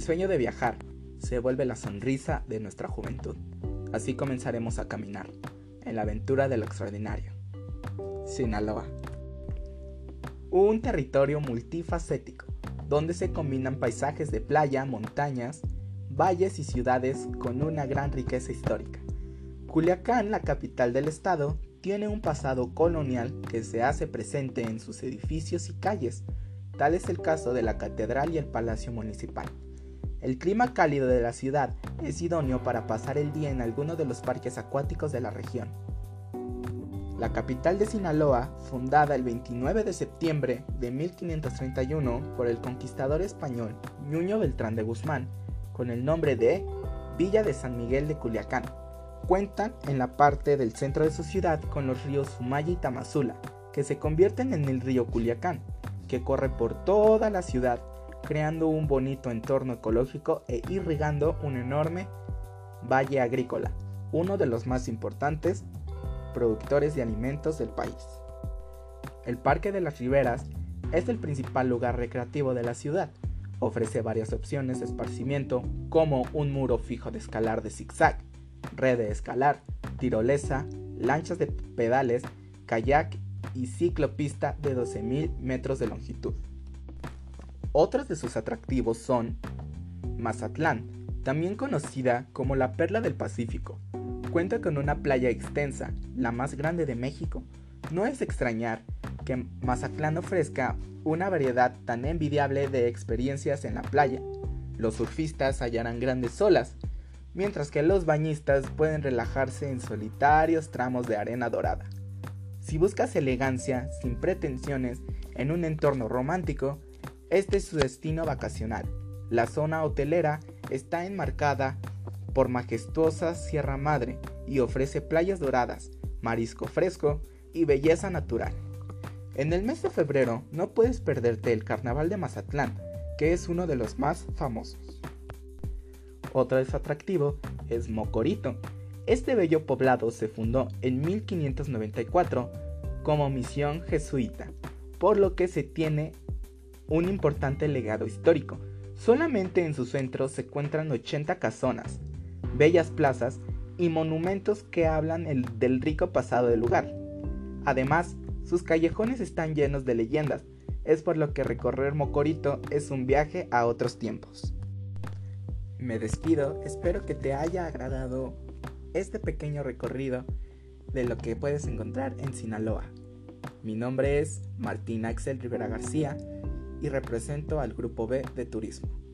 El sueño de viajar se vuelve la sonrisa de nuestra juventud. Así comenzaremos a caminar en la aventura de lo extraordinario. Sinaloa. Un territorio multifacético, donde se combinan paisajes de playa, montañas, valles y ciudades con una gran riqueza histórica. Culiacán, la capital del estado, tiene un pasado colonial que se hace presente en sus edificios y calles. Tal es el caso de la catedral y el palacio municipal. El clima cálido de la ciudad es idóneo para pasar el día en alguno de los parques acuáticos de la región. La capital de Sinaloa, fundada el 29 de septiembre de 1531 por el conquistador español Nuño Beltrán de Guzmán, con el nombre de Villa de San Miguel de Culiacán. Cuentan en la parte del centro de su ciudad con los ríos Sumaya y Tamazula, que se convierten en el río Culiacán, que corre por toda la ciudad creando un bonito entorno ecológico e irrigando un enorme valle agrícola, uno de los más importantes productores de alimentos del país. El Parque de las Riberas es el principal lugar recreativo de la ciudad. Ofrece varias opciones de esparcimiento como un muro fijo de escalar de zigzag, red de escalar, tirolesa, lanchas de pedales, kayak y ciclopista de 12.000 metros de longitud. Otros de sus atractivos son Mazatlán, también conocida como la Perla del Pacífico. Cuenta con una playa extensa, la más grande de México. No es extrañar que Mazatlán ofrezca una variedad tan envidiable de experiencias en la playa. Los surfistas hallarán grandes olas, mientras que los bañistas pueden relajarse en solitarios tramos de arena dorada. Si buscas elegancia sin pretensiones en un entorno romántico, este es su destino vacacional. La zona hotelera está enmarcada por majestuosa Sierra Madre y ofrece playas doradas, marisco fresco y belleza natural. En el mes de febrero no puedes perderte el Carnaval de Mazatlán, que es uno de los más famosos. Otro atractivo es Mocorito. Este bello poblado se fundó en 1594 como misión jesuita, por lo que se tiene un importante legado histórico. Solamente en su centro se encuentran 80 casonas, bellas plazas y monumentos que hablan del rico pasado del lugar. Además, sus callejones están llenos de leyendas, es por lo que recorrer Mocorito es un viaje a otros tiempos. Me despido, espero que te haya agradado este pequeño recorrido de lo que puedes encontrar en Sinaloa. Mi nombre es Martín Axel Rivera García y represento al Grupo B de Turismo.